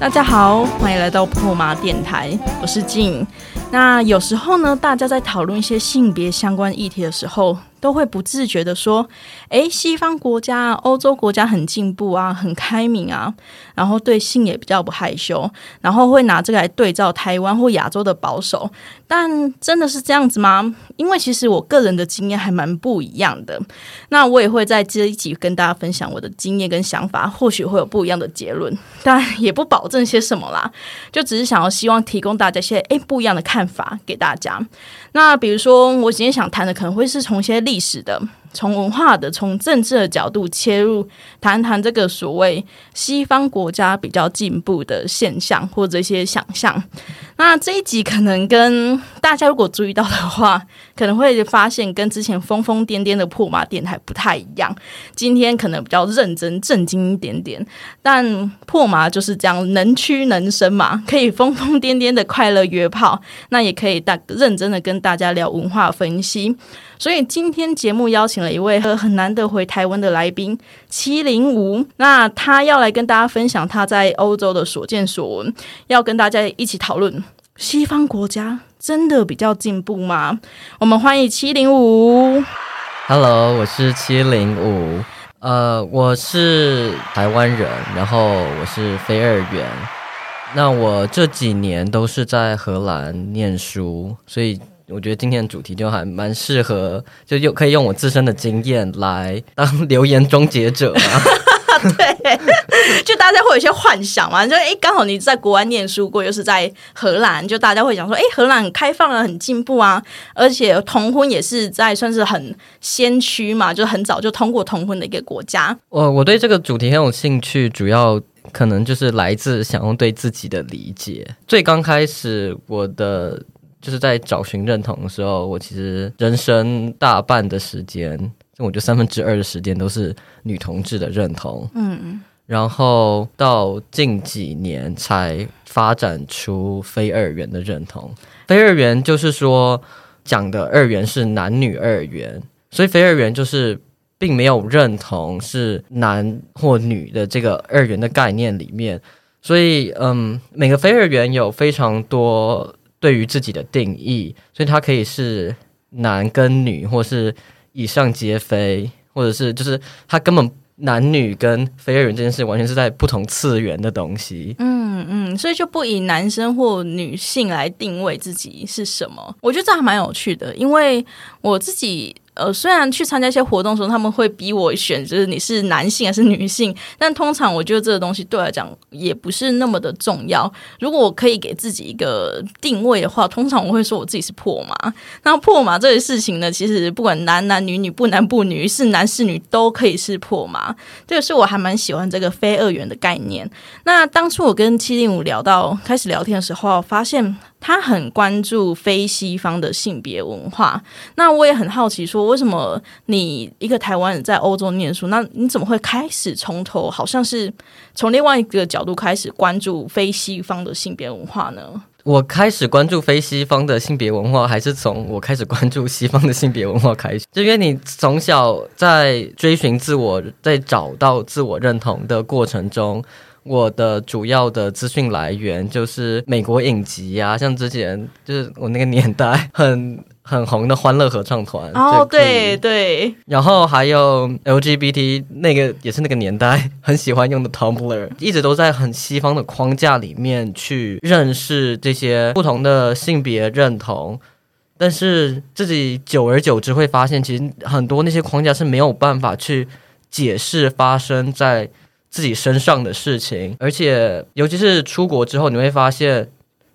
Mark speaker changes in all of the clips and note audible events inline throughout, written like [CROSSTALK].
Speaker 1: 大家好，欢迎来到破麻电台，我是静。那有时候呢，大家在讨论一些性别相关议题的时候，都会不自觉的说：“诶，西方国家、欧洲国家很进步啊，很开明啊，然后对性也比较不害羞，然后会拿这个来对照台湾或亚洲的保守。”但真的是这样子吗？因为其实我个人的经验还蛮不一样的。那我也会在这一集跟大家分享我的经验跟想法，或许会有不一样的结论，但也不保证些什么啦。就只是想要希望提供大家一些诶不一样的看法给大家。那比如说，我今天想谈的可能会是从一些历史的。从文化的、从政治的角度切入，谈谈这个所谓西方国家比较进步的现象或者一些想象。那这一集可能跟大家如果注意到的话，可能会发现跟之前疯疯癫癫的破马电台不太一样。今天可能比较认真、震惊一点点，但破马就是这样，能屈能伸嘛，可以疯疯癫癫的快乐约炮，那也可以大认真的跟大家聊文化分析。所以今天节目邀请了一位很难得回台湾的来宾七零五，那他要来跟大家分享他在欧洲的所见所闻，要跟大家一起讨论西方国家真的比较进步吗？我们欢迎七零五。
Speaker 2: Hello，我是七零五，呃，我是台湾人，然后我是非二元，那我这几年都是在荷兰念书，所以。我觉得今天的主题就还蛮适合，就又可以用我自身的经验来当留言终结者嘛。[LAUGHS]
Speaker 1: 对，[LAUGHS] 就大家会有一些幻想嘛，就哎，刚好你在国外念书过，又是在荷兰，就大家会想说，哎，荷兰开放了，很进步啊，而且同婚也是在算是很先驱嘛，就很早就通过同婚的一个国家。
Speaker 2: 我我对这个主题很有兴趣，主要可能就是来自想要对自己的理解。最刚开始我的。就是在找寻认同的时候，我其实人生大半的时间，我觉得三分之二的时间都是女同志的认同。嗯，然后到近几年才发展出非二元的认同。非二元就是说讲的二元是男女二元，所以非二元就是并没有认同是男或女的这个二元的概念里面。所以，嗯，每个非二元有非常多。对于自己的定义，所以它可以是男跟女，或是以上皆非，或者是就是它根本男女跟非二元这件事完全是在不同次元的东西。
Speaker 1: 嗯嗯，所以就不以男生或女性来定位自己是什么，我觉得这还蛮有趣的，因为我自己。呃，虽然去参加一些活动的时候，他们会逼我选，就是你是男性还是女性，但通常我觉得这个东西对我来讲也不是那么的重要。如果我可以给自己一个定位的话，通常我会说我自己是破马。那破马这个事情呢，其实不管男男女女、不男不女、是男是女，都可以是破马。这个是我还蛮喜欢这个非二元的概念。那当初我跟七零五聊到开始聊天的时候，发现。他很关注非西方的性别文化，那我也很好奇，说为什么你一个台湾人在欧洲念书，那你怎么会开始从头，好像是从另外一个角度开始关注非西方的性别文化呢？
Speaker 2: 我开始关注非西方的性别文化，还是从我开始关注西方的性别文化开始？就因为你从小在追寻自我，在找到自我认同的过程中。我的主要的资讯来源就是美国影集啊，像之前就是我那个年代很很红的欢乐合唱团
Speaker 1: 哦，对对，
Speaker 2: 然后还有 LGBT 那个也是那个年代很喜欢用的 Tumblr，一直都在很西方的框架里面去认识这些不同的性别认同，但是自己久而久之会发现，其实很多那些框架是没有办法去解释发生在。自己身上的事情，而且尤其是出国之后，你会发现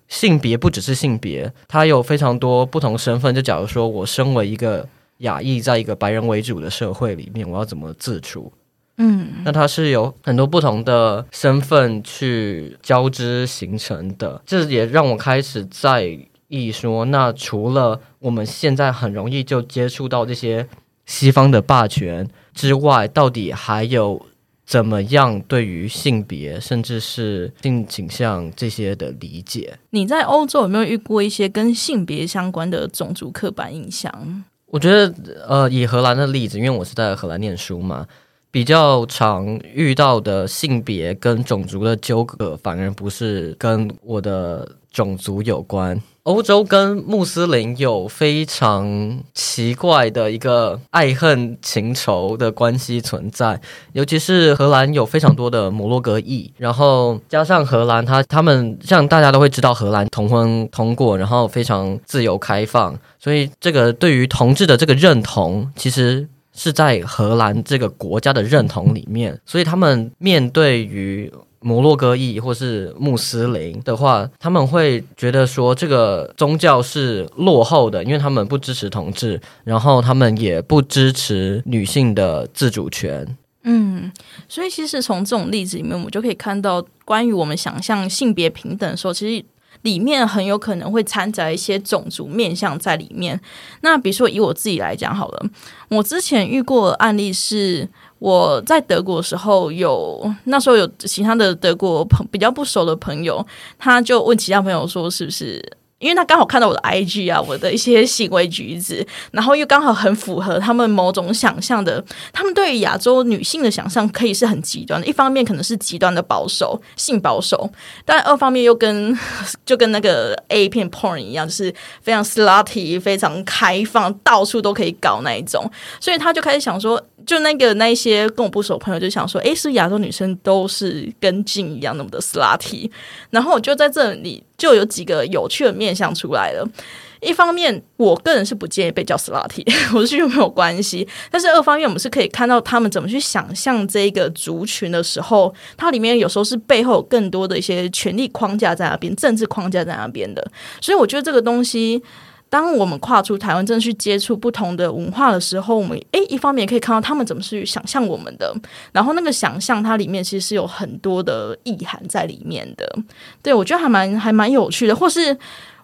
Speaker 2: 性别不只是性别，它有非常多不同身份。就假如说我身为一个亚裔，在一个白人为主的社会里面，我要怎么自处？嗯，那它是有很多不同的身份去交织形成的。这也让我开始在意说，那除了我们现在很容易就接触到这些西方的霸权之外，到底还有？怎么样？对于性别，甚至是性倾向这些的理解，
Speaker 1: 你在欧洲有没有遇过一些跟性别相关的种族刻板印象？
Speaker 2: 我觉得，呃，以荷兰的例子，因为我是在荷兰念书嘛，比较常遇到的性别跟种族的纠葛，反而不是跟我的种族有关。欧洲跟穆斯林有非常奇怪的一个爱恨情仇的关系存在，尤其是荷兰有非常多的摩洛哥裔，然后加上荷兰，他他们像大家都会知道，荷兰同婚通过，然后非常自由开放，所以这个对于同志的这个认同，其实是在荷兰这个国家的认同里面，所以他们面对于。摩洛哥裔或是穆斯林的话，他们会觉得说这个宗教是落后的，因为他们不支持同志，然后他们也不支持女性的自主权。
Speaker 1: 嗯，所以其实从这种例子里面，我们就可以看到，关于我们想象性别平等的时候，其实里面很有可能会掺杂一些种族面向在里面。那比如说以我自己来讲好了，我之前遇过案例是。我在德国的时候，有那时候有其他的德国朋比较不熟的朋友，他就问其他朋友说：“是不是？”因为他刚好看到我的 IG 啊，我的一些行为举止，然后又刚好很符合他们某种想象的，他们对于亚洲女性的想象可以是很极端的。一方面可能是极端的保守，性保守，但二方面又跟 [LAUGHS] 就跟那个 A 片 porn 一样，就是非常 slutty，非常开放，到处都可以搞那一种。所以他就开始想说。就那个那一些跟我不熟朋友就想说，诶，是亚洲女生都是跟镜一样那么的 Slat，然后我就在这里就有几个有趣的面相出来了。一方面，我个人是不建议被叫 Slat，[LAUGHS] 我是觉得没有关系。但是二方面，我们是可以看到他们怎么去想象这个族群的时候，它里面有时候是背后有更多的一些权力框架在那边，政治框架在那边的。所以我觉得这个东西。当我们跨出台湾，真的去接触不同的文化的时候，我们诶一方面也可以看到他们怎么去想象我们的，然后那个想象它里面其实是有很多的意涵在里面的。对我觉得还蛮还蛮有趣的，或是。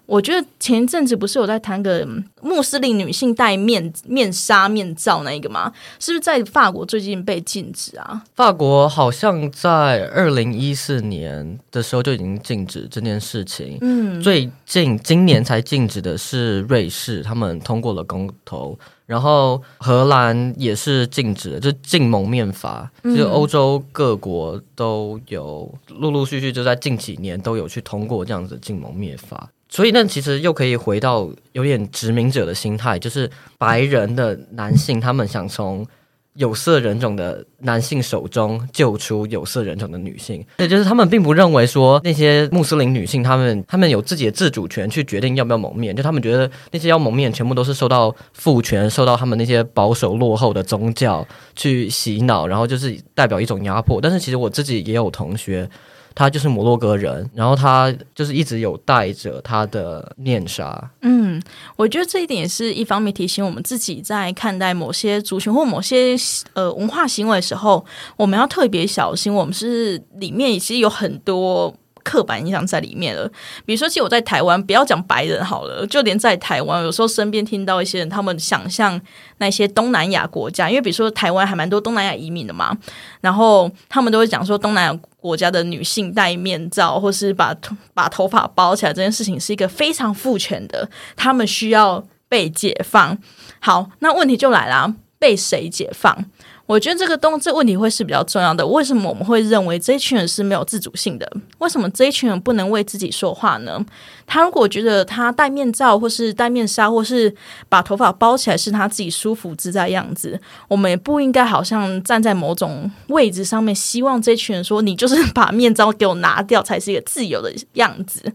Speaker 1: 我觉得前一阵子不是有在谈个穆斯林女性戴面面纱面罩那一个吗？是不是在法国最近被禁止啊？
Speaker 2: 法国好像在二零一四年的时候就已经禁止这件事情。嗯，最近今年才禁止的是瑞士，他们通过了公投，然后荷兰也是禁止，就禁蒙面法。就欧洲各国都有陆陆续续就在近几年都有去通过这样子禁蒙面法。所以，那其实又可以回到有点殖民者的心态，就是白人的男性，他们想从有色人种的男性手中救出有色人种的女性。也就是他们并不认为说那些穆斯林女性，他们他们有自己的自主权去决定要不要蒙面。就他们觉得那些要蒙面，全部都是受到父权、受到他们那些保守落后的宗教去洗脑，然后就是代表一种压迫。但是，其实我自己也有同学。他就是摩洛哥人，然后他就是一直有带着他的面纱。
Speaker 1: 嗯，我觉得这一点是一方面提醒我们自己在看待某些族群或某些呃文化行为的时候，我们要特别小心。我们是里面其实有很多。刻板印象在里面了，比如说，其实我在台湾，不要讲白人好了，就连在台湾，有时候身边听到一些人，他们想象那些东南亚国家，因为比如说台湾还蛮多东南亚移民的嘛，然后他们都会讲说，东南亚国家的女性戴面罩或是把把头发包起来这件事情是一个非常父权的，他们需要被解放。好，那问题就来了，被谁解放？我觉得这个东这问题会是比较重要的。为什么我们会认为这一群人是没有自主性的？为什么这一群人不能为自己说话呢？他如果觉得他戴面罩，或是戴面纱，或是把头发包起来是他自己舒服自在样子，我们也不应该好像站在某种位置上面，希望这群人说你就是把面罩给我拿掉，才是一个自由的样子。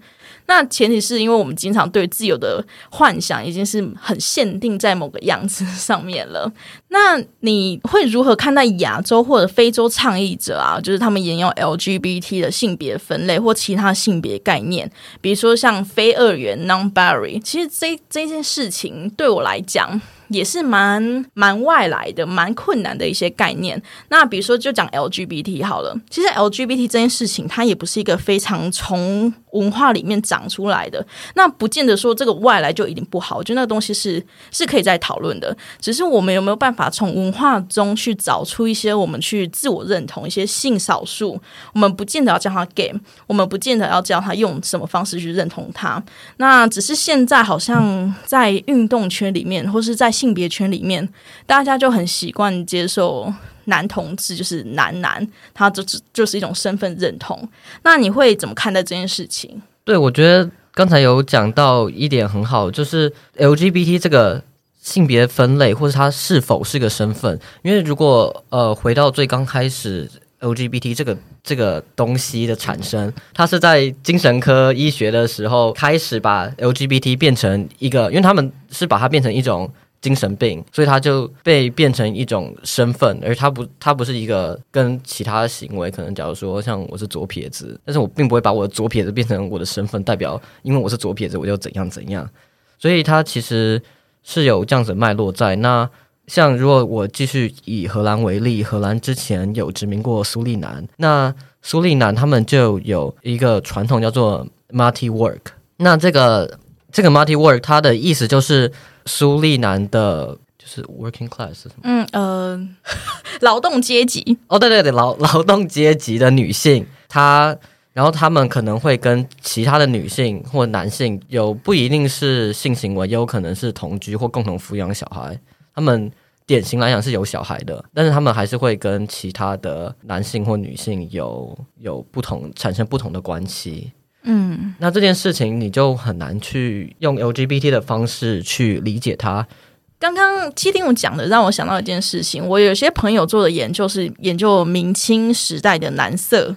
Speaker 1: 那前提是因为我们经常对自由的幻想已经是很限定在某个样子上面了。那你会如何看待亚洲或者非洲倡议者啊？就是他们沿用 LGBT 的性别分类或其他性别概念，比如说像非二元 （non-binary）。其实这这件事情对我来讲。也是蛮蛮外来的、蛮困难的一些概念。那比如说，就讲 LGBT 好了。其实 LGBT 这件事情，它也不是一个非常从文化里面长出来的。那不见得说这个外来就一定不好。我觉得那个东西是是可以再讨论的。只是我们有没有办法从文化中去找出一些我们去自我认同一些性少数？我们不见得要叫他 gay，我们不见得要叫他用什么方式去认同他。那只是现在好像在运动圈里面，或是在性别圈里面，大家就很习惯接受男同志就是男男，他就是就是一种身份认同。那你会怎么看待这件事情？
Speaker 2: 对，我觉得刚才有讲到一点很好，就是 LGBT 这个性别分类，或者它是否是个身份。因为如果呃回到最刚开始 LGBT 这个这个东西的产生，它是在精神科医学的时候开始把 LGBT 变成一个，因为他们是把它变成一种。精神病，所以他就被变成一种身份，而他不，他不是一个跟其他的行为，可能假如说像我是左撇子，但是我并不会把我的左撇子变成我的身份，代表因为我是左撇子，我就怎样怎样，所以他其实是有这样子脉络在。那像如果我继续以荷兰为例，荷兰之前有殖民过苏利南，那苏利南他们就有一个传统叫做 multi work，那这个这个 multi work 它的意思就是。苏利南的就是 working class 是什么？
Speaker 1: 嗯呃，[LAUGHS] 劳动阶级。
Speaker 2: 哦，对对对，劳劳动阶级的女性，她然后她们可能会跟其他的女性或男性有不一定是性行为，也有可能是同居或共同抚养小孩。他们典型来讲是有小孩的，但是他们还是会跟其他的男性或女性有有不同产生不同的关系。嗯，那这件事情你就很难去用 LGBT 的方式去理解它。
Speaker 1: 刚刚七丁五讲的让我想到一件事情，我有些朋友做的研究是研究明清时代的男色。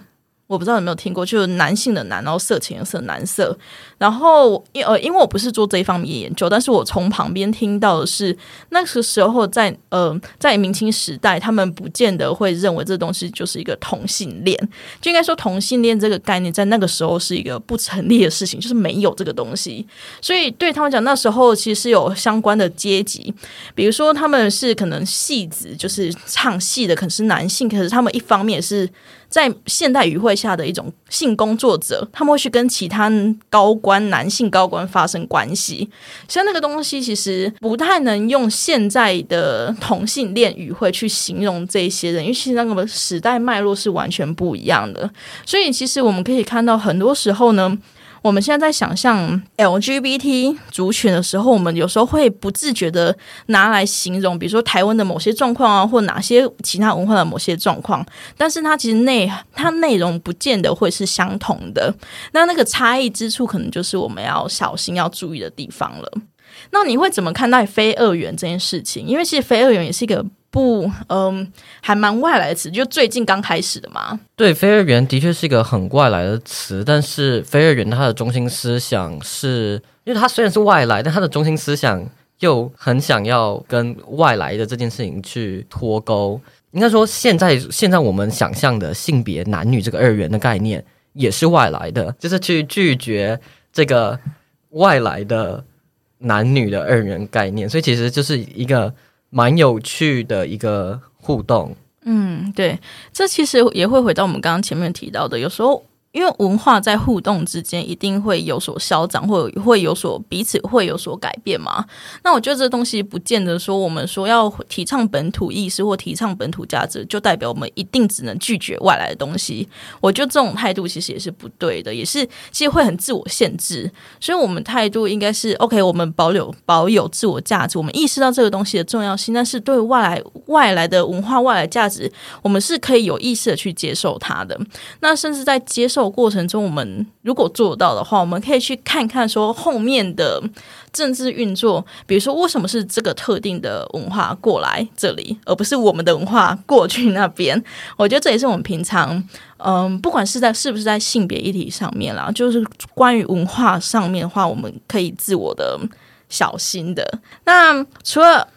Speaker 1: 我不知道有没有听过，就是男性的男，然后色情的色，男色。然后因呃，因为我不是做这一方面研究，但是我从旁边听到的是，那个时候在呃，在明清时代，他们不见得会认为这东西就是一个同性恋，就应该说同性恋这个概念在那个时候是一个不成立的事情，就是没有这个东西。所以对他们讲，那时候其实有相关的阶级，比如说他们是可能戏子，就是唱戏的，可能是男性，可是他们一方面是。在现代语汇下的一种性工作者，他们会去跟其他高官、男性高官发生关系。像那个东西，其实不太能用现在的同性恋语汇去形容这些人，因为其实那个时代脉络是完全不一样的。所以，其实我们可以看到，很多时候呢。我们现在在想象 LGBT 族群的时候，我们有时候会不自觉的拿来形容，比如说台湾的某些状况啊，或哪些其他文化的某些状况，但是它其实内它内容不见得会是相同的。那那个差异之处，可能就是我们要小心要注意的地方了。那你会怎么看待非二元这件事情？因为其实非二元也是一个。不，嗯，还蛮外来的词，就最近刚开始的嘛。
Speaker 2: 对，非二元的确是一个很外来的词，但是非二元它的中心思想是，因为它虽然是外来，但它的中心思想又很想要跟外来的这件事情去脱钩。应该说，现在现在我们想象的性别男女这个二元的概念也是外来的，就是去拒绝这个外来的男女的二元概念，所以其实就是一个。蛮有趣的一个互动，
Speaker 1: 嗯，对，这其实也会回到我们刚刚前面提到的，有时候。因为文化在互动之间一定会有所消长，或会有所彼此会有所改变嘛。那我觉得这东西不见得说我们说要提倡本土意识或提倡本土价值，就代表我们一定只能拒绝外来的东西。我觉得这种态度其实也是不对的，也是其实会很自我限制。所以，我们态度应该是 OK，我们保留保有自我价值，我们意识到这个东西的重要性，但是对外来外来的文化、外来价值，我们是可以有意识的去接受它的。那甚至在接受。过程中，我们如果做到的话，我们可以去看看说后面的政治运作，比如说为什么是这个特定的文化过来这里，而不是我们的文化过去那边。我觉得这也是我们平常，嗯，不管是在是不是在性别议题上面啦，就是关于文化上面的话，我们可以自我的小心的。那除了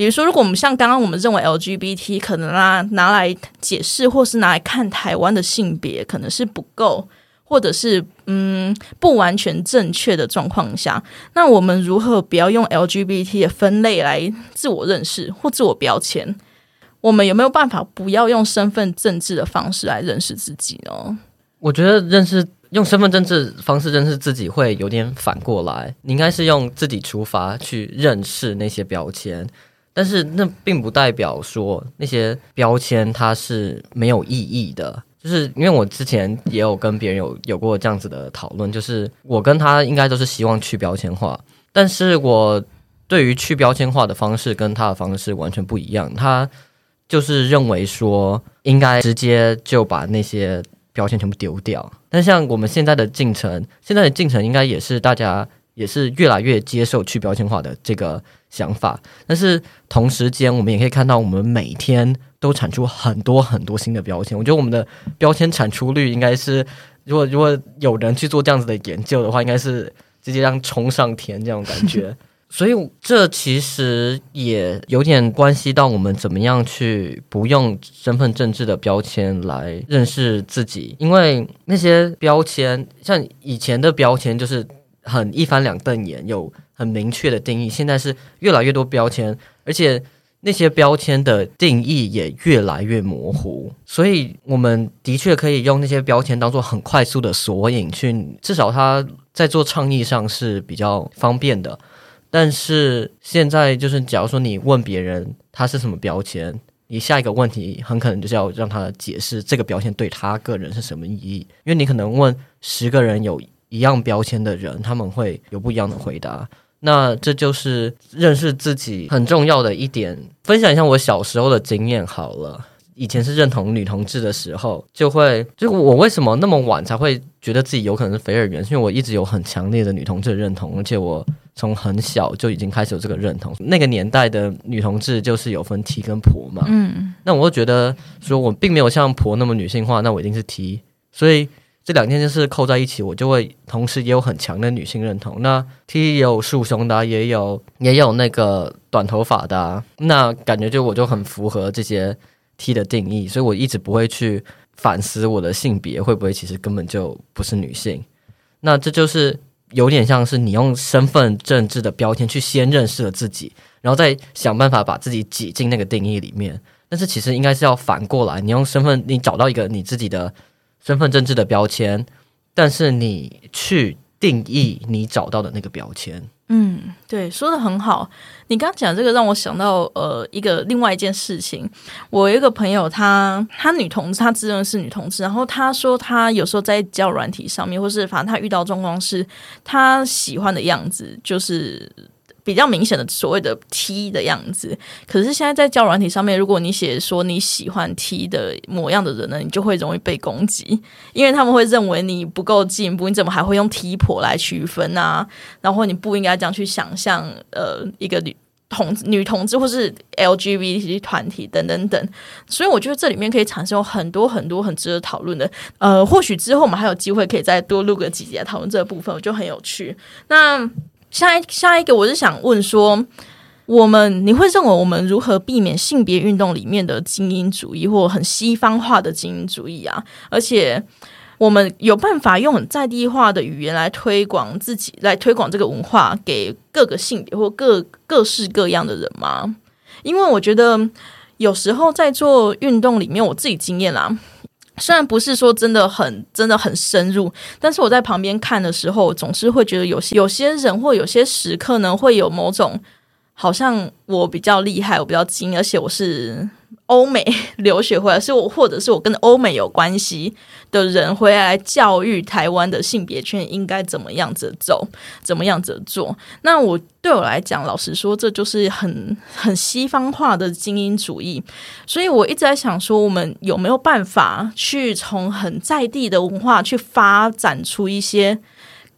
Speaker 1: 比如说，如果我们像刚刚我们认为 LGBT 可能拿拿来解释，或是拿来看台湾的性别，可能是不够，或者是嗯不完全正确的状况下，那我们如何不要用 LGBT 的分类来自我认识或自我标签？我们有没有办法不要用身份政治的方式来认识自己呢？
Speaker 2: 我觉得认识用身份政治方式认识自己会有点反过来，你应该是用自己出发去认识那些标签。但是那并不代表说那些标签它是没有意义的，就是因为我之前也有跟别人有有过这样子的讨论，就是我跟他应该都是希望去标签化，但是我对于去标签化的方式跟他的方式完全不一样。他就是认为说应该直接就把那些标签全部丢掉。但像我们现在的进程，现在的进程应该也是大家也是越来越接受去标签化的这个想法。但是同时间，我们也可以看到，我们每天都产出很多很多新的标签。我觉得我们的标签产出率应该是，如果如果有人去做这样子的研究的话，应该是直接让冲上天这种感觉。[LAUGHS] 所以这其实也有点关系到我们怎么样去不用身份政治的标签来认识自己，因为那些标签像以前的标签就是很一翻两瞪眼，有很明确的定义，现在是越来越多标签，而且那些标签的定义也越来越模糊，所以我们的确可以用那些标签当做很快速的索引，去至少它在做倡议上是比较方便的。但是现在就是，假如说你问别人他是什么标签，你下一个问题很可能就是要让他解释这个标签对他个人是什么意义。因为你可能问十个人有一样标签的人，他们会有不一样的回答。那这就是认识自己很重要的一点。分享一下我小时候的经验好了。以前是认同女同志的时候，就会就我为什么那么晚才会觉得自己有可能是非二元？因为我一直有很强烈的女同志的认同，而且我从很小就已经开始有这个认同。那个年代的女同志就是有分 T 跟婆嘛，嗯，那我就觉得说我并没有像婆那么女性化，那我一定是 T，所以这两件事扣在一起，我就会同时也有很强的女性认同。那 T 也有束胸的，也有也有那个短头发的，那感觉就我就很符合这些。T 的定义，所以我一直不会去反思我的性别会不会其实根本就不是女性。那这就是有点像是你用身份政治的标签去先认识了自己，然后再想办法把自己挤进那个定义里面。但是其实应该是要反过来，你用身份，你找到一个你自己的身份政治的标签，但是你去定义你找到的那个标签。
Speaker 1: 嗯，对，说的很好。你刚讲这个让我想到呃一个另外一件事情。我有一个朋友，她她女同志，她自认是女同志，然后她说她有时候在交软体上面，或是反正她遇到状况是她喜欢的样子，就是。比较明显的所谓的 T 的样子，可是现在在教软体上面，如果你写说你喜欢 T 的模样的人呢，你就会容易被攻击，因为他们会认为你不够进步，你怎么还会用 T 婆来区分啊？然后你不应该这样去想象，呃，一个女同女同志或是 LGBT 团体等等等，所以我觉得这里面可以产生很多很多很值得讨论的，呃，或许之后我们还有机会可以再多录个几节讨论这个部分，我觉得很有趣。那下一下一个，我是想问说，我们你会认为我们如何避免性别运动里面的精英主义或很西方化的精英主义啊？而且，我们有办法用很在地化的语言来推广自己，来推广这个文化给各个性别或各各式各样的人吗？因为我觉得有时候在做运动里面，我自己经验啦。虽然不是说真的很真的很深入，但是我在旁边看的时候，总是会觉得有些有些人或有些时刻呢，会有某种好像我比较厉害，我比较精，而且我是。欧美 [LAUGHS] 留学回来，是我或者是我跟欧美有关系的人回来教育台湾的性别圈应该怎么样子走，怎么样子做。那我对我来讲，老实说，这就是很很西方化的精英主义。所以我一直在想说，我们有没有办法去从很在地的文化去发展出一些。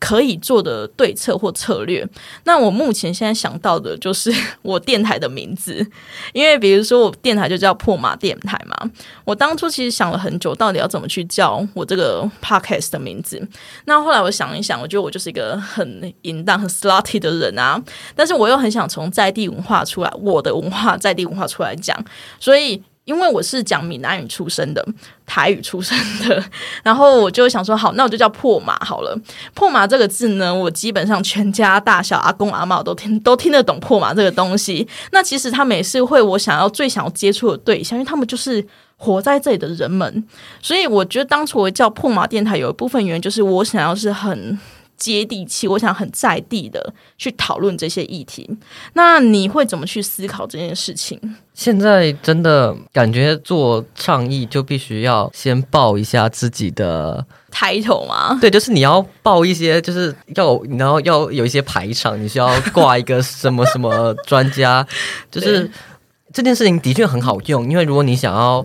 Speaker 1: 可以做的对策或策略，那我目前现在想到的就是 [LAUGHS] 我电台的名字，因为比如说我电台就叫破马电台嘛。我当初其实想了很久，到底要怎么去叫我这个 podcast 的名字。那后来我想一想，我觉得我就是一个很淫荡、很 slutty 的人啊，但是我又很想从在地文化出来，我的文化在地文化出来讲，所以。因为我是讲闽南语出身的，台语出身的，然后我就想说，好，那我就叫破马好了。破马这个字呢，我基本上全家大小、阿公阿妈都听都听得懂破马这个东西。那其实他们也是会我想要最想要接触的对象，因为他们就是活在这里的人们。所以我觉得当初我叫破马电台，有一部分原因就是我想要是很。接地气，我想很在地的去讨论这些议题。那你会怎么去思考这件事情？
Speaker 2: 现在真的感觉做倡议就必须要先报一下自己的
Speaker 1: title 吗？
Speaker 2: 对，就是你要报一些，就是要然后要有一些排场，你需要挂一个什么什么专家，[LAUGHS] 就是这件事情的确很好用，因为如果你想要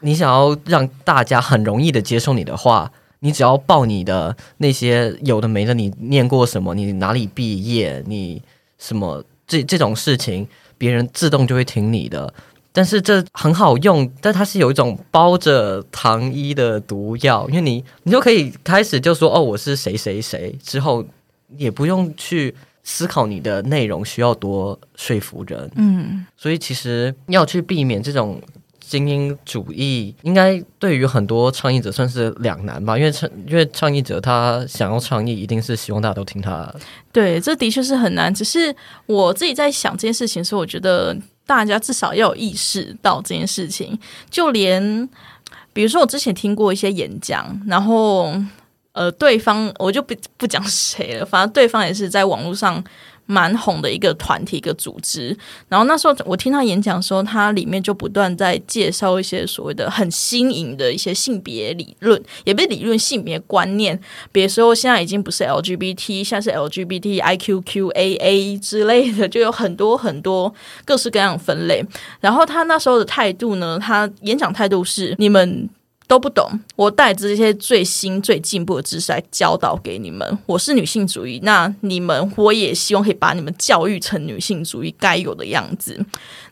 Speaker 2: 你想要让大家很容易的接受你的话，你只要报你的那些有的没的，你念过什么，你哪里毕业，你什么这这种事情，别人自动就会听你的。但是这很好用，但它是有一种包着糖衣的毒药，因为你你就可以开始就说哦，我是谁谁谁，之后也不用去思考你的内容需要多说服人。
Speaker 1: 嗯，
Speaker 2: 所以其实要去避免这种精英主义，应该对于很多倡议者算是两难吧。因为倡因为倡议者他想要倡议，一定是希望大家都听他。
Speaker 1: 对，这的确是很难。只是我自己在想这件事情的时候，我觉得大家至少要有意识到这件事情。就连比如说我之前听过一些演讲，然后呃，对方我就不不讲谁了，反正对方也是在网络上。蛮红的一个团体、一个组织，然后那时候我听他演讲的时候，他里面就不断在介绍一些所谓的很新颖的一些性别理论，也不是理论性别观念。比如说，现在已经不是 LGBT，现在是 LGBTIQQAA 之类的，就有很多很多各式各样分类。然后他那时候的态度呢，他演讲态度是：你们。都不懂，我带着这些最新、最进步的知识来教导给你们。我是女性主义，那你们我也希望可以把你们教育成女性主义该有的样子。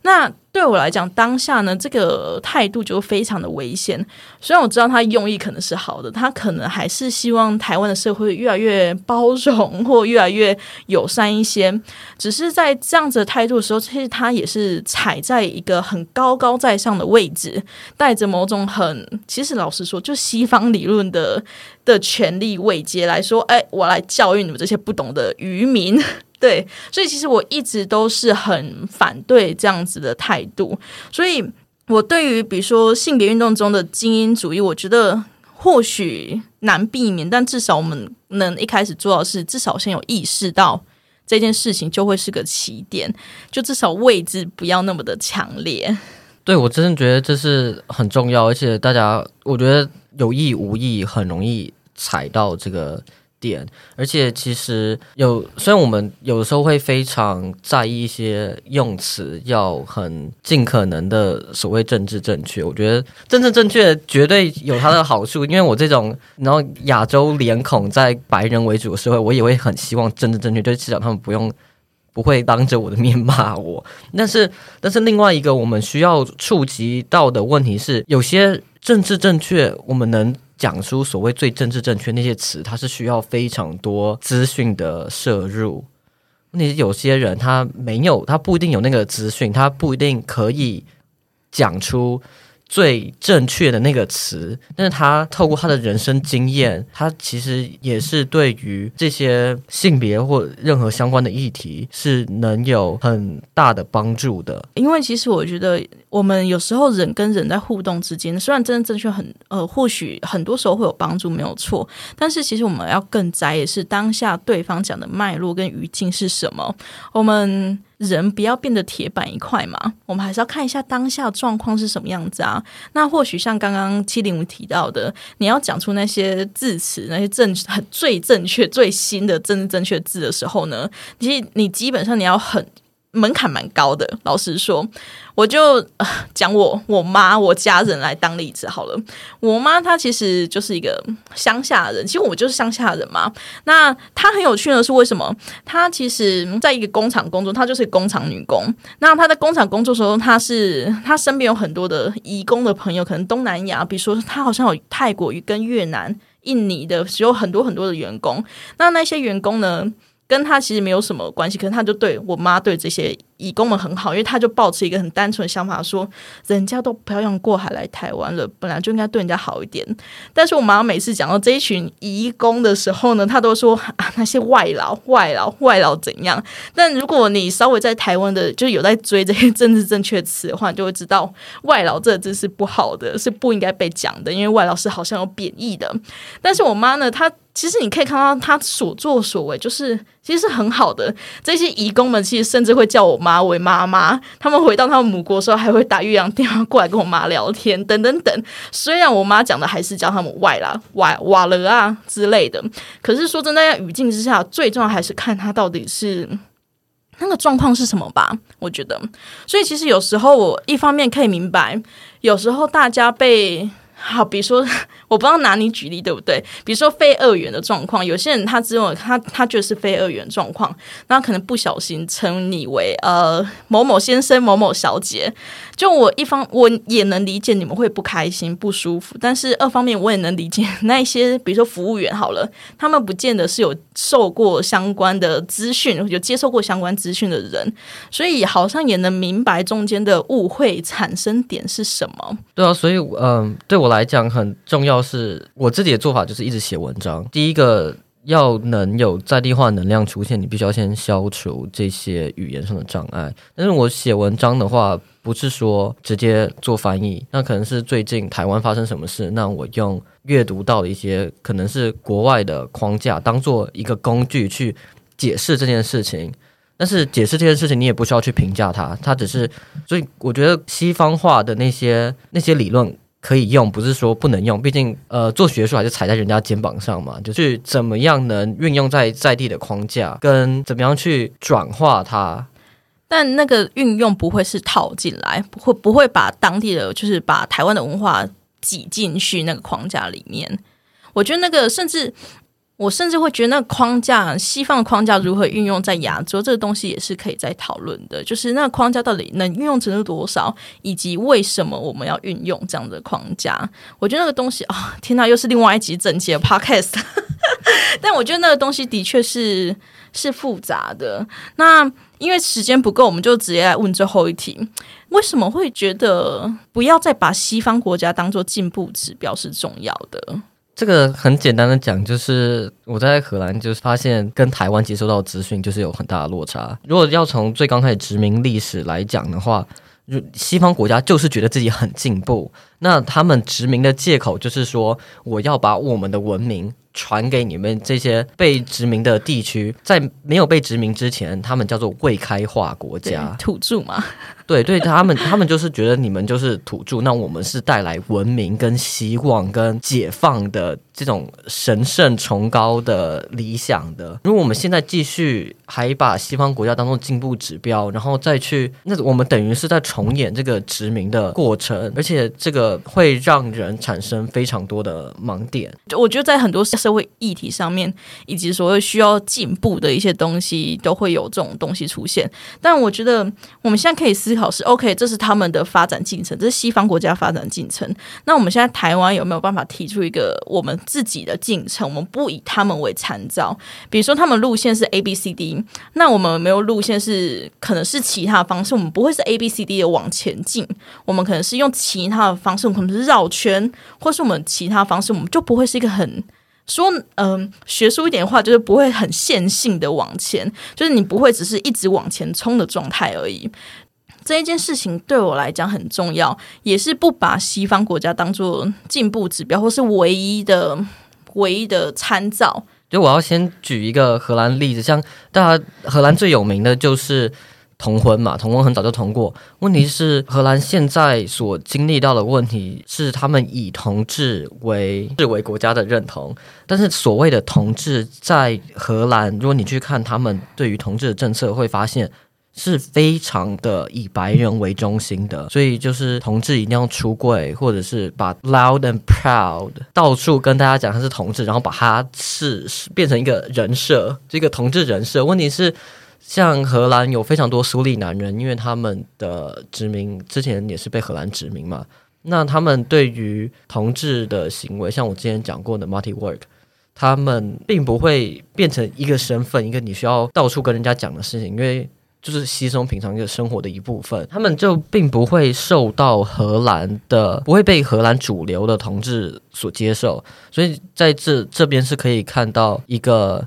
Speaker 1: 那。对我来讲，当下呢，这个态度就非常的危险。虽然我知道他用意可能是好的，他可能还是希望台湾的社会越来越包容或越来越友善一些。只是在这样子的态度的时候，其实他也是踩在一个很高高在上的位置，带着某种很……其实老实说，就西方理论的的权力位阶来说，哎，我来教育你们这些不懂的渔民。对，所以其实我一直都是很反对这样子的态度。所以，我对于比如说性别运动中的精英主义，我觉得或许难避免，但至少我们能一开始做到是，至少先有意识到这件事情，就会是个起点，就至少位置不要那么的强烈。
Speaker 2: 对我真的觉得这是很重要，而且大家我觉得有意无意很容易踩到这个。点，而且其实有，虽然我们有时候会非常在意一些用词，要很尽可能的所谓政治正确。我觉得政治正确绝对有它的好处，因为我这种然后亚洲脸孔在白人为主的社会，我也会很希望政治正确，就是至少他们不用不会当着我的面骂我。但是，但是另外一个我们需要触及到的问题是，有些政治正确，我们能。讲出所谓最政治正确那些词，它是需要非常多资讯的摄入。问题是有些人他没有，他不一定有那个资讯，他不一定可以讲出。最正确的那个词，但是他透过他的人生经验，他其实也是对于这些性别或任何相关的议题是能有很大的帮助的。
Speaker 1: 因为其实我觉得，我们有时候人跟人在互动之间，虽然真的正确很呃，或许很多时候会有帮助，没有错。但是其实我们要更在意是当下对方讲的脉络跟语境是什么。我们。人不要变得铁板一块嘛，我们还是要看一下当下状况是什么样子啊。那或许像刚刚七零五提到的，你要讲出那些字词，那些正很最正确、最新的正正确字的时候呢，其实你基本上你要很。门槛蛮高的，老实说，我就讲我我妈我家人来当例子好了。我妈她其实就是一个乡下人，其实我就是乡下人嘛。那她很有趣的是，为什么她其实在一个工厂工作，她就是工厂女工。那她在工厂工作的时候，她是她身边有很多的移工的朋友，可能东南亚，比如说她好像有泰国跟越南、印尼的，有很多很多的员工。那那些员工呢？跟他其实没有什么关系，可是他就对我妈对这些。义工们很好，因为他就抱持一个很单纯的想法，说人家都漂洋过海来台湾了，本来就应该对人家好一点。但是我妈每次讲到这一群义工的时候呢，他都说啊那些外劳、外劳、外劳怎样？但如果你稍微在台湾的，就有在追这些政治正确词的话，就会知道外劳这个字是不好的，是不应该被讲的，因为外劳是好像有贬义的。但是我妈呢，她其实你可以看到他所作所为，就是其实是很好的。这些义工们其实甚至会叫我妈。为妈妈，他们回到他们母国时候，还会打岳阳电话过来跟我妈聊天，等等等。虽然我妈讲的还是叫他们外啦、外瓦了啊之类的，可是说真的，在语境之下，最重要还是看他到底是那个状况是什么吧？我觉得，所以其实有时候我一方面可以明白，有时候大家被。好，比如说，[LAUGHS] 我不知道拿你举例对不对？比如说非二元的状况，有些人他只有他他就是非二元状况，那可能不小心称你为呃某某先生、某某小姐。就我一方我也能理解你们会不开心、不舒服，但是二方面我也能理解 [LAUGHS] 那一些比如说服务员好了，他们不见得是有受过相关的资讯、有接受过相关资讯的人，所以好像也能明白中间的误会产生点是什么。
Speaker 2: 对啊，所以嗯，对我来讲很重要是我自己的做法就是一直写文章。第一个。要能有在地化能量出现，你必须要先消除这些语言上的障碍。但是我写文章的话，不是说直接做翻译，那可能是最近台湾发生什么事，那我用阅读到的一些可能是国外的框架，当做一个工具去解释这件事情。但是解释这件事情，你也不需要去评价它，它只是。所以我觉得西方化的那些那些理论。可以用，不是说不能用。毕竟，呃，做学术还是踩在人家肩膀上嘛，就是怎么样能运用在在地的框架，跟怎么样去转化它。
Speaker 1: 但那个运用不会是套进来，不会不会把当地的，就是把台湾的文化挤进去那个框架里面。我觉得那个甚至。我甚至会觉得，那个框架，西方的框架如何运用在亚洲，这个东西也是可以再讨论的。就是那个框架到底能运用程度多少，以及为什么我们要运用这样的框架？我觉得那个东西啊，天哪，又是另外一集整节 podcast。[LAUGHS] 但我觉得那个东西的确是是复杂的。那因为时间不够，我们就直接来问最后一题：为什么会觉得不要再把西方国家当做进步指标是重要的？
Speaker 2: 这个很简单的讲，就是我在荷兰就是发现跟台湾接收到资讯就是有很大的落差。如果要从最刚开始殖民历史来讲的话，西方国家就是觉得自己很进步，那他们殖民的借口就是说，我要把我们的文明传给你们这些被殖民的地区，在没有被殖民之前，他们叫做未开化国家，
Speaker 1: 土著嘛。
Speaker 2: 对对，他们他们就是觉得你们就是土著，那我们是带来文明、跟希望、跟解放的这种神圣崇高的理想的。如果我们现在继续还把西方国家当做进步指标，然后再去，那我们等于是在重演这个殖民的过程，而且这个会让人产生非常多的盲点。
Speaker 1: 就我觉得在很多社会议题上面，以及所谓需要进步的一些东西，都会有这种东西出现。但我觉得我们现在可以思。考是 OK，这是他们的发展进程，这是西方国家发展进程。那我们现在台湾有没有办法提出一个我们自己的进程？我们不以他们为参照，比如说他们路线是 A B C D，那我们没有路线是可能是其他方式，我们不会是 A B C D 的往前进，我们可能是用其他的方式，我们可能是绕圈，或是我们其他方式，我们就不会是一个很说嗯学术一点的话，就是不会很线性的往前，就是你不会只是一直往前冲的状态而已。这一件事情对我来讲很重要，也是不把西方国家当做进步指标，或是唯一的、唯一的参照。
Speaker 2: 就我要先举一个荷兰例子，像大家荷兰最有名的就是同婚嘛，同婚很早就通过。问题是荷兰现在所经历到的问题是，他们以同志为视为国家的认同，但是所谓的同志在荷兰，如果你去看他们对于同志的政策，会发现。是非常的以白人为中心的，所以就是同志一定要出柜，或者是把 loud and proud 到处跟大家讲他是同志，然后把他是变成一个人设，这个同志人设。问题是，像荷兰有非常多苏利男人，因为他们的殖民之前也是被荷兰殖民嘛，那他们对于同志的行为，像我之前讲过的 Marty Work，他们并不会变成一个身份，一个你需要到处跟人家讲的事情，因为。就是稀松平常一个生活的一部分，他们就并不会受到荷兰的，不会被荷兰主流的同志所接受，所以在这这边是可以看到一个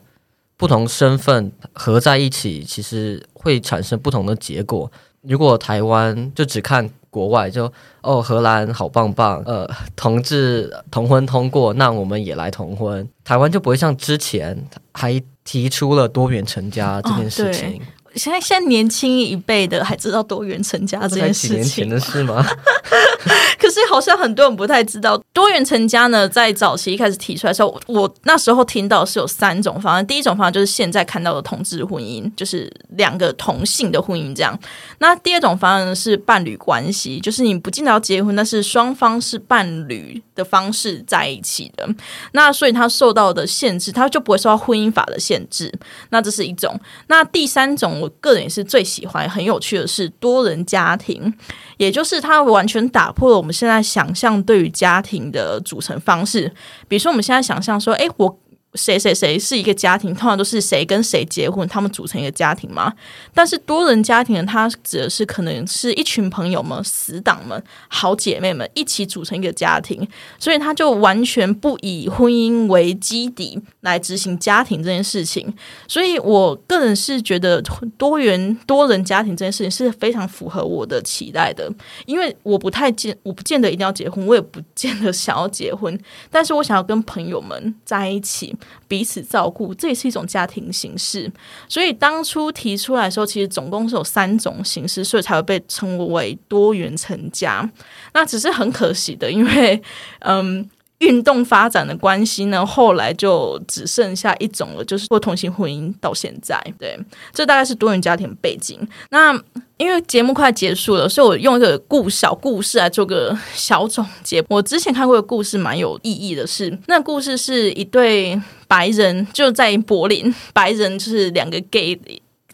Speaker 2: 不同身份合在一起，其实会产生不同的结果。如果台湾就只看国外，就哦荷兰好棒棒，呃同志同婚通过，那我们也来同婚，台湾就不会像之前还提出了多元成家这件事情。
Speaker 1: 现在现在年轻一辈的还知道多元成家这件事情年前
Speaker 2: 的事吗？[LAUGHS]
Speaker 1: 可是好像很多人不太知道多元成家呢。在早期一开始提出来的时候，我那时候听到是有三种方案。第一种方案就是现在看到的同志婚姻，就是两个同性的婚姻这样。那第二种方案呢是伴侣关系，就是你不见得要结婚，但是双方是伴侣的方式在一起的。那所以他受到的限制，他就不会受到婚姻法的限制。那这是一种。那第三种，我个人也是最喜欢、很有趣的是多人家庭，也就是它完全打破了我们现在想象对于家庭的组成方式。比如说，我们现在想象说，哎，我。谁谁谁是一个家庭，通常都是谁跟谁结婚，他们组成一个家庭嘛。但是多人家庭，它指的是可能是一群朋友们、死党们、好姐妹们一起组成一个家庭，所以他就完全不以婚姻为基底来执行家庭这件事情。所以我个人是觉得多元多人家庭这件事情是非常符合我的期待的，因为我不太见，我不见得一定要结婚，我也不见得想要结婚，但是我想要跟朋友们在一起。彼此照顾，这也是一种家庭形式。所以当初提出来的时候，其实总共是有三种形式，所以才会被称为多元成家。那只是很可惜的，因为嗯。运动发展的关系呢，后来就只剩下一种了，就是或同性婚姻到现在，对，这大概是多元家庭背景。那因为节目快结束了，所以我用一个故小故事来做个小总结。我之前看过的故事蛮有意义的，是那故事是一对白人就在柏林，白人就是两个 gay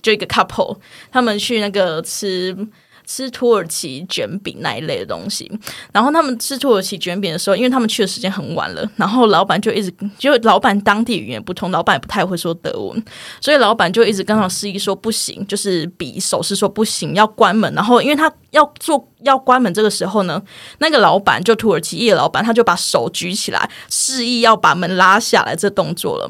Speaker 1: 就一个 couple，他们去那个吃。吃土耳其卷饼那一类的东西，然后他们吃土耳其卷饼的时候，因为他们去的时间很晚了，然后老板就一直，就老板当地语言不通，老板也不太会说德文，所以老板就一直跟他示意说不行，就是比手势说不行，要关门。然后因为他要做要关门，这个时候呢，那个老板就土耳其裔的老板，他就把手举起来，示意要把门拉下来，这动作了。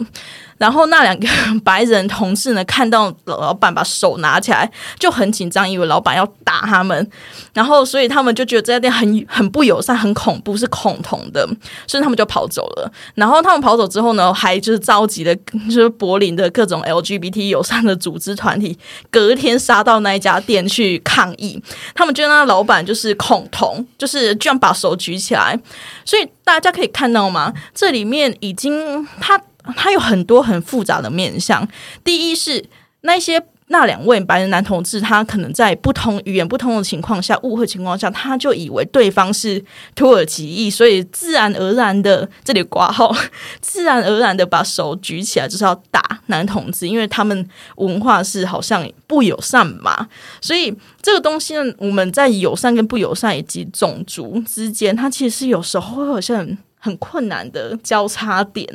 Speaker 1: 然后那两个白人同事呢，看到老板把手拿起来，就很紧张，以为老板要打他们。然后，所以他们就觉得这家店很很不友善、很恐怖，是恐同的，所以他们就跑走了。然后他们跑走之后呢，还就是召集了就是柏林的各种 LGBT 友善的组织团体，隔天杀到那一家店去抗议。他们觉得那老板就是恐同，就是居然把手举起来。所以大家可以看到吗？这里面已经他。它有很多很复杂的面向。第一是那些那两位白人男同志，他可能在不同语言不通的情况下，误会情况下，他就以为对方是土耳其裔，所以自然而然的这里挂号，自然而然的把手举起来就是要打男同志，因为他们文化是好像不友善嘛。所以这个东西呢，我们在友善跟不友善以及种族之间，它其实是有时候会好像。很困难的交叉点，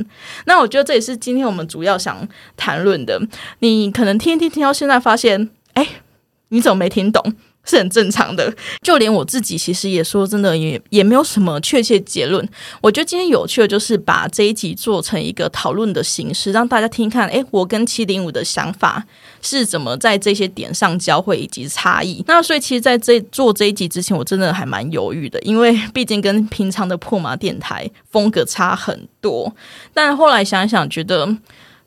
Speaker 1: 那我觉得这也是今天我们主要想谈论的。你可能听一听听到现在，发现，哎，你怎么没听懂？是很正常的，就连我自己其实也说真的也也没有什么确切结论。我觉得今天有趣的就是把这一集做成一个讨论的形式，让大家听看，诶，我跟七零五的想法是怎么在这些点上交汇以及差异。那所以其实在这做这一集之前，我真的还蛮犹豫的，因为毕竟跟平常的破马电台风格差很多。但后来想想，觉得。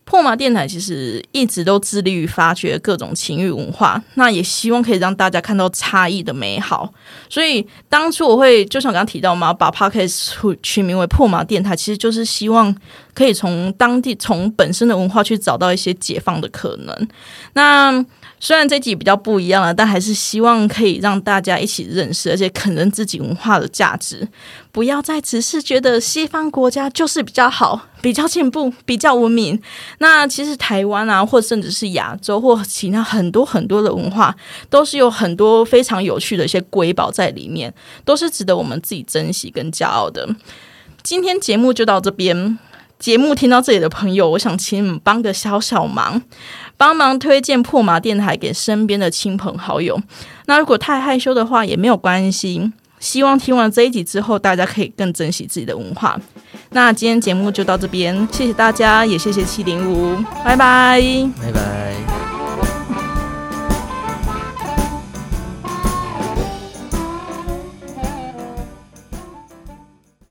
Speaker 1: 破麻电台其实一直都致力于发掘各种情欲文化，那也希望可以让大家看到差异的美好。所以当初我会就像刚刚提到嘛，把 podcast 取名为破麻电台，其实就是希望可以从当地从本身的文化去找到一些解放的可能。那虽然这集比较不一样了，但还是希望可以让大家一起认识，而且肯认自己文化的价值，不要再只是觉得西方国家就是比较好、比较进步、比较文明。那其实台湾啊，或甚至是亚洲或其他很多很多的文化，都是有很多非常有趣的一些瑰宝在里面，都是值得我们自己珍惜跟骄傲的。今天节目就到这边。节目听到这里的朋友，我想请你们帮个小小忙，帮忙推荐破麻电台给身边的亲朋好友。那如果太害羞的话也没有关系，希望听完这一集之后，大家可以更珍惜自己的文化。那今天节目就到这边，谢谢大家，也谢谢七零五，拜拜，
Speaker 2: 拜拜。